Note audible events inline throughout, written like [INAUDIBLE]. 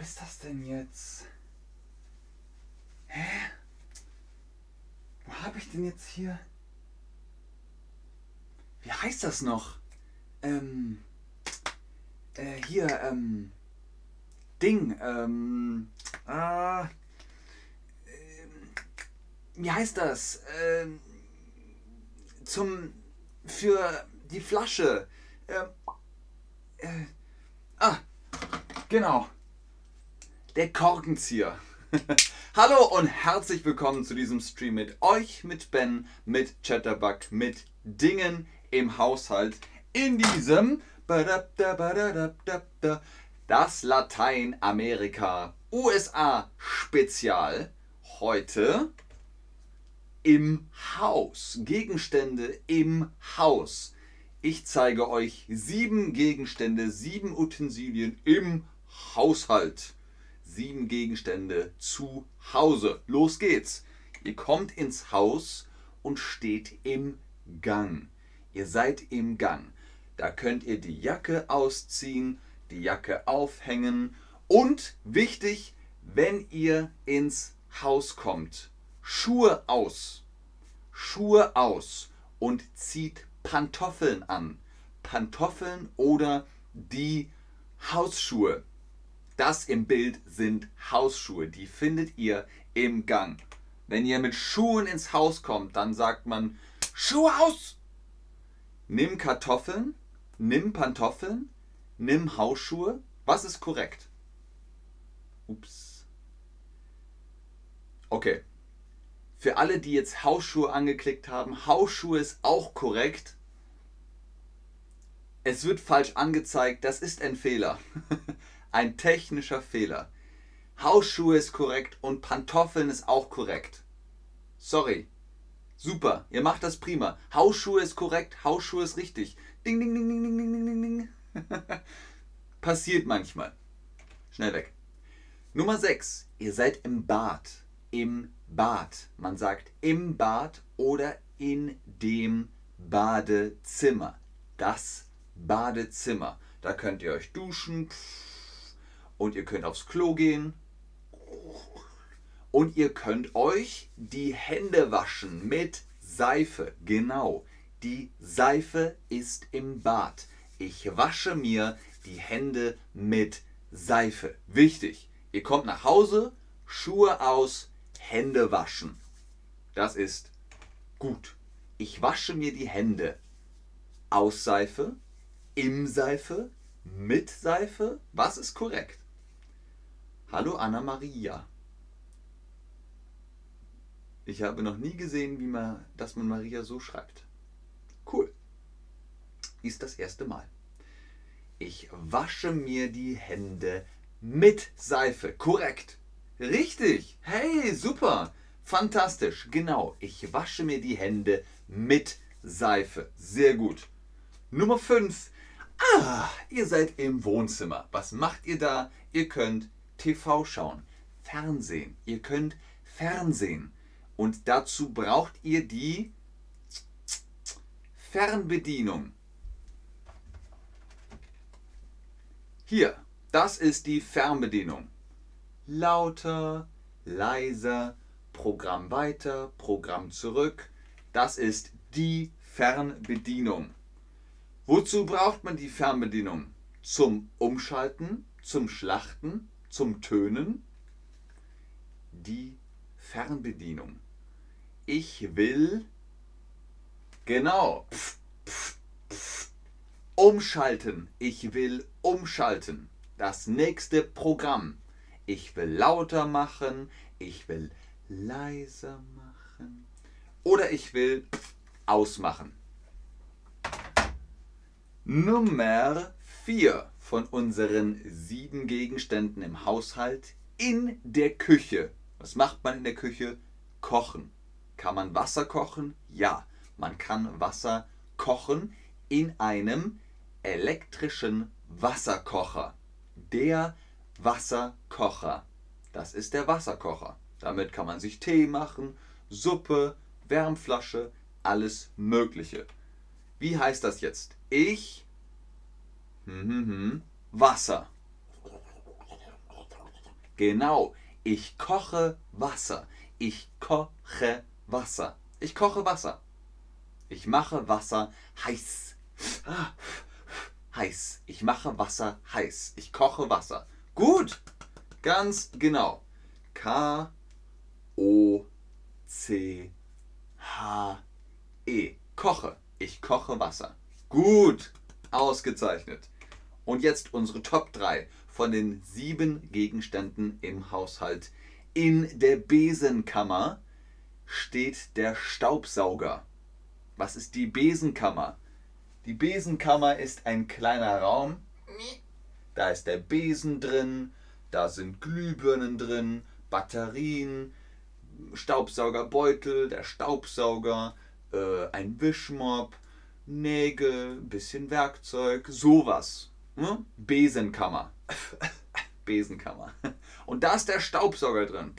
ist das denn jetzt? Hä? Wo habe ich denn jetzt hier? Wie heißt das noch? Ähm. Äh, hier, ähm. Ding, ähm. Ähm, wie heißt das? Ähm. Zum. Für die Flasche. Ähm. Äh, ah. Genau. Der Korkenzieher. [LAUGHS] Hallo und herzlich willkommen zu diesem Stream mit euch, mit Ben, mit Chatterbug, mit Dingen im Haushalt. In diesem das Lateinamerika USA Spezial heute im Haus. Gegenstände im Haus. Ich zeige euch sieben Gegenstände, sieben Utensilien im Haushalt. Sieben Gegenstände zu Hause. Los geht's. Ihr kommt ins Haus und steht im Gang. Ihr seid im Gang. Da könnt ihr die Jacke ausziehen, die Jacke aufhängen und wichtig, wenn ihr ins Haus kommt, Schuhe aus. Schuhe aus und zieht Pantoffeln an. Pantoffeln oder die Hausschuhe. Das im Bild sind Hausschuhe. Die findet ihr im Gang. Wenn ihr mit Schuhen ins Haus kommt, dann sagt man Schuhe aus. Nimm Kartoffeln, nimm Pantoffeln, nimm Hausschuhe. Was ist korrekt? Ups. Okay. Für alle, die jetzt Hausschuhe angeklickt haben, Hausschuhe ist auch korrekt. Es wird falsch angezeigt, das ist ein Fehler. [LAUGHS] ein technischer Fehler. Hausschuhe ist korrekt und Pantoffeln ist auch korrekt. Sorry. Super, ihr macht das prima. Hausschuhe ist korrekt, Hausschuhe ist richtig. Ding, ding, ding, ding, ding, ding, ding, ding. [LAUGHS] Passiert manchmal. Schnell weg. Nummer 6. Ihr seid im Bad. Im Bad. Man sagt im Bad oder in dem Badezimmer. Das Badezimmer. Da könnt ihr euch duschen und ihr könnt aufs Klo gehen und ihr könnt euch die Hände waschen mit Seife. Genau, die Seife ist im Bad. Ich wasche mir die Hände mit Seife. Wichtig, ihr kommt nach Hause, Schuhe aus, Hände waschen. Das ist gut. Ich wasche mir die Hände aus Seife, im Seife, mit Seife. Was ist korrekt? Hallo Anna Maria. Ich habe noch nie gesehen, wie man, dass man Maria so schreibt. Cool. Ist das erste Mal. Ich wasche mir die Hände mit Seife. Korrekt. Richtig. Hey, super. Fantastisch. Genau. Ich wasche mir die Hände mit Seife. Sehr gut. Nummer 5. Ah, ihr seid im Wohnzimmer. Was macht ihr da? Ihr könnt TV schauen. Fernsehen. Ihr könnt Fernsehen. Und dazu braucht ihr die Fernbedienung. Hier, das ist die Fernbedienung. Lauter, leiser, Programm weiter, Programm zurück. Das ist die Fernbedienung. Wozu braucht man die Fernbedienung? Zum Umschalten, zum Schlachten, zum Tönen? Die Fernbedienung. Ich will genau pf, pf, pf, umschalten. Ich will umschalten. Das nächste Programm. Ich will lauter machen. Ich will leiser machen. Oder ich will ausmachen. Nummer 4 von unseren sieben Gegenständen im Haushalt in der Küche. Was macht man in der Küche? Kochen. Kann man Wasser kochen? Ja, man kann Wasser kochen in einem elektrischen Wasserkocher. Der Wasserkocher. Das ist der Wasserkocher. Damit kann man sich Tee machen, Suppe, Wärmflasche, alles Mögliche. Wie heißt das jetzt? Ich hm, hm, hm, Wasser. Genau, ich koche Wasser. Ich koche Wasser. Ich koche Wasser. Ich mache Wasser heiß. Heiß. Ich mache Wasser heiß. Ich koche Wasser. Gut. Ganz genau. K O C H E. Koche. Ich koche Wasser. Gut. Ausgezeichnet. Und jetzt unsere Top 3 von den sieben Gegenständen im Haushalt. In der Besenkammer steht der Staubsauger. Was ist die Besenkammer? Die Besenkammer ist ein kleiner Raum. Da ist der Besen drin, da sind Glühbirnen drin, Batterien, Staubsaugerbeutel, der Staubsauger, äh, ein Wischmopp, Nägel, bisschen Werkzeug, sowas. Hm? Besenkammer. [LAUGHS] Besenkammer. Und da ist der Staubsauger drin.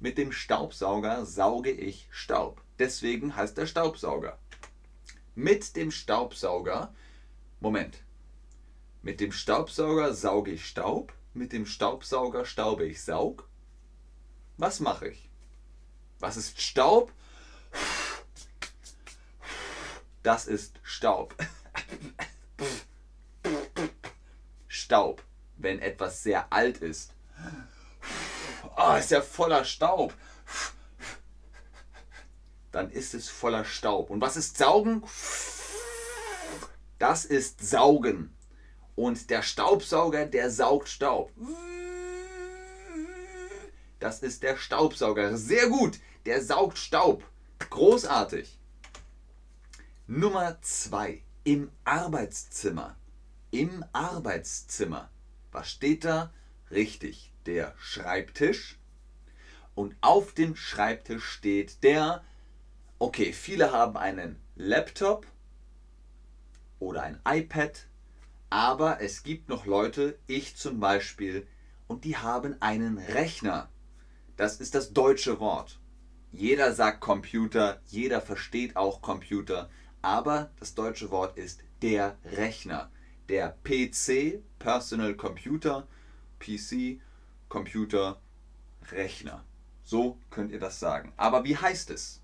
Mit dem Staubsauger sauge ich Staub. Deswegen heißt der Staubsauger. Mit dem Staubsauger, Moment, mit dem Staubsauger sauge ich Staub, mit dem Staubsauger staube ich Saug. Was mache ich? Was ist Staub? Das ist Staub. Staub, wenn etwas sehr alt ist. Oh, ist ja voller Staub. Dann ist es voller Staub. Und was ist Saugen? Das ist Saugen. Und der Staubsauger, der saugt Staub. Das ist der Staubsauger. Sehr gut. Der saugt Staub. Großartig. Nummer 2. Im Arbeitszimmer. Im Arbeitszimmer. Was steht da? Richtig, der Schreibtisch. Und auf dem Schreibtisch steht der, okay, viele haben einen Laptop oder ein iPad, aber es gibt noch Leute, ich zum Beispiel, und die haben einen Rechner. Das ist das deutsche Wort. Jeder sagt Computer, jeder versteht auch Computer, aber das deutsche Wort ist der Rechner. Der PC, Personal Computer, PC, Computer, Rechner. So könnt ihr das sagen. Aber wie heißt es?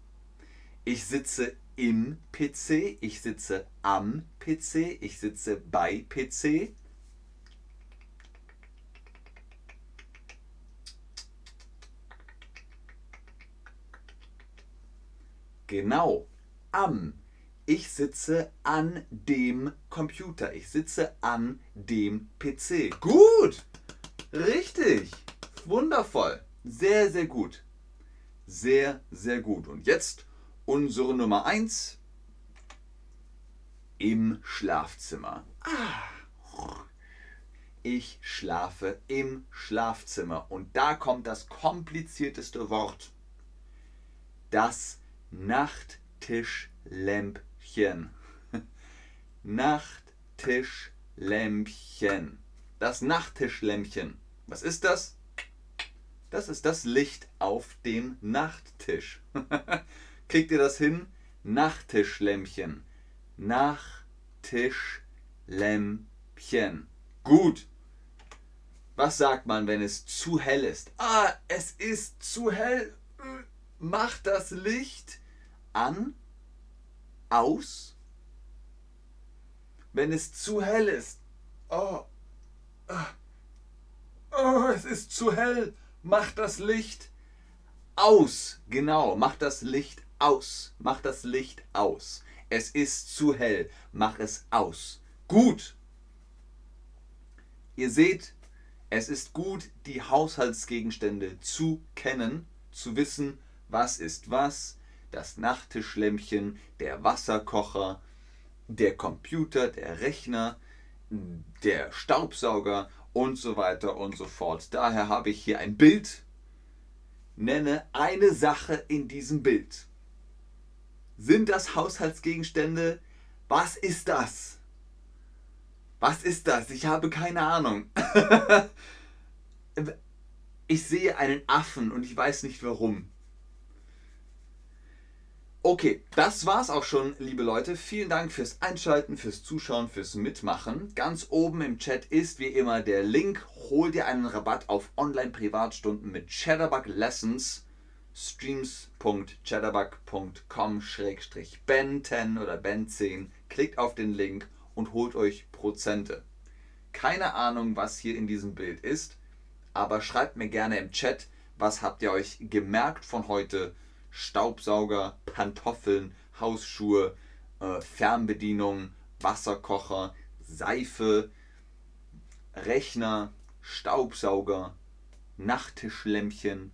Ich sitze im PC, ich sitze am PC, ich sitze bei PC. Genau, am. Ich sitze an dem Computer. Ich sitze an dem PC. Gut. Richtig. Wundervoll. Sehr, sehr gut. Sehr, sehr gut. Und jetzt unsere Nummer 1 im Schlafzimmer. Ich schlafe im Schlafzimmer. Und da kommt das komplizierteste Wort. Das Nachttischlämpchen. [LAUGHS] Nachttischlämpchen. Das Nachttischlämpchen. Was ist das? Das ist das Licht auf dem Nachttisch. [LAUGHS] Kriegt ihr das hin? Nachttischlämpchen. Nachttischlämpchen. Gut. Was sagt man, wenn es zu hell ist? Ah, es ist zu hell. Macht das Licht an, aus. Wenn es zu hell ist. Oh, oh, es ist zu hell. Macht das Licht aus. Genau, macht das Licht aus. Mach das Licht aus. Es ist zu hell. Mach es aus. Gut. Ihr seht, es ist gut, die Haushaltsgegenstände zu kennen, zu wissen, was ist was. Das Nachttischlämpchen, der Wasserkocher, der Computer, der Rechner, der Staubsauger und so weiter und so fort. Daher habe ich hier ein Bild. Nenne eine Sache in diesem Bild. Sind das Haushaltsgegenstände? Was ist das? Was ist das? Ich habe keine Ahnung. [LAUGHS] ich sehe einen Affen und ich weiß nicht warum. Okay, das war's auch schon, liebe Leute. Vielen Dank fürs Einschalten, fürs Zuschauen, fürs Mitmachen. Ganz oben im Chat ist wie immer der Link. Hol dir einen Rabatt auf Online-Privatstunden mit Chatterbug Lessons. streams.chatterbug.com-ben10 oder ben10. Klickt auf den Link und holt euch Prozente. Keine Ahnung, was hier in diesem Bild ist, aber schreibt mir gerne im Chat, was habt ihr euch gemerkt von heute Staubsauger, Pantoffeln, Hausschuhe, äh, Fernbedienung, Wasserkocher, Seife, Rechner, Staubsauger, Nachttischlämpchen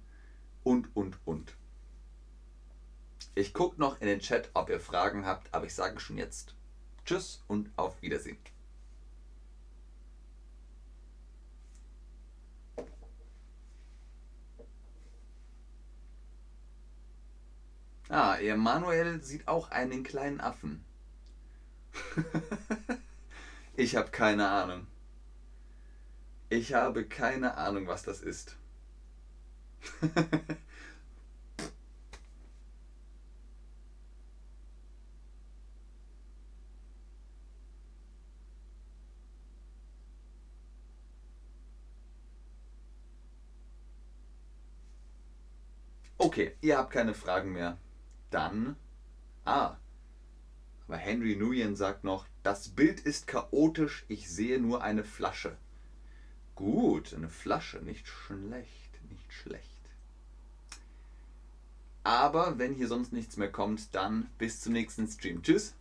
und, und, und. Ich gucke noch in den Chat, ob ihr Fragen habt, aber ich sage schon jetzt Tschüss und auf Wiedersehen. Ah, Emanuel sieht auch einen kleinen Affen. [LAUGHS] ich habe keine Ahnung. Ich habe keine Ahnung, was das ist. [LAUGHS] Okay, ihr habt keine Fragen mehr dann. Ah. Aber Henry Nguyen sagt noch, das Bild ist chaotisch, ich sehe nur eine Flasche. Gut, eine Flasche, nicht schlecht, nicht schlecht. Aber wenn hier sonst nichts mehr kommt, dann bis zum nächsten Stream. Tschüss.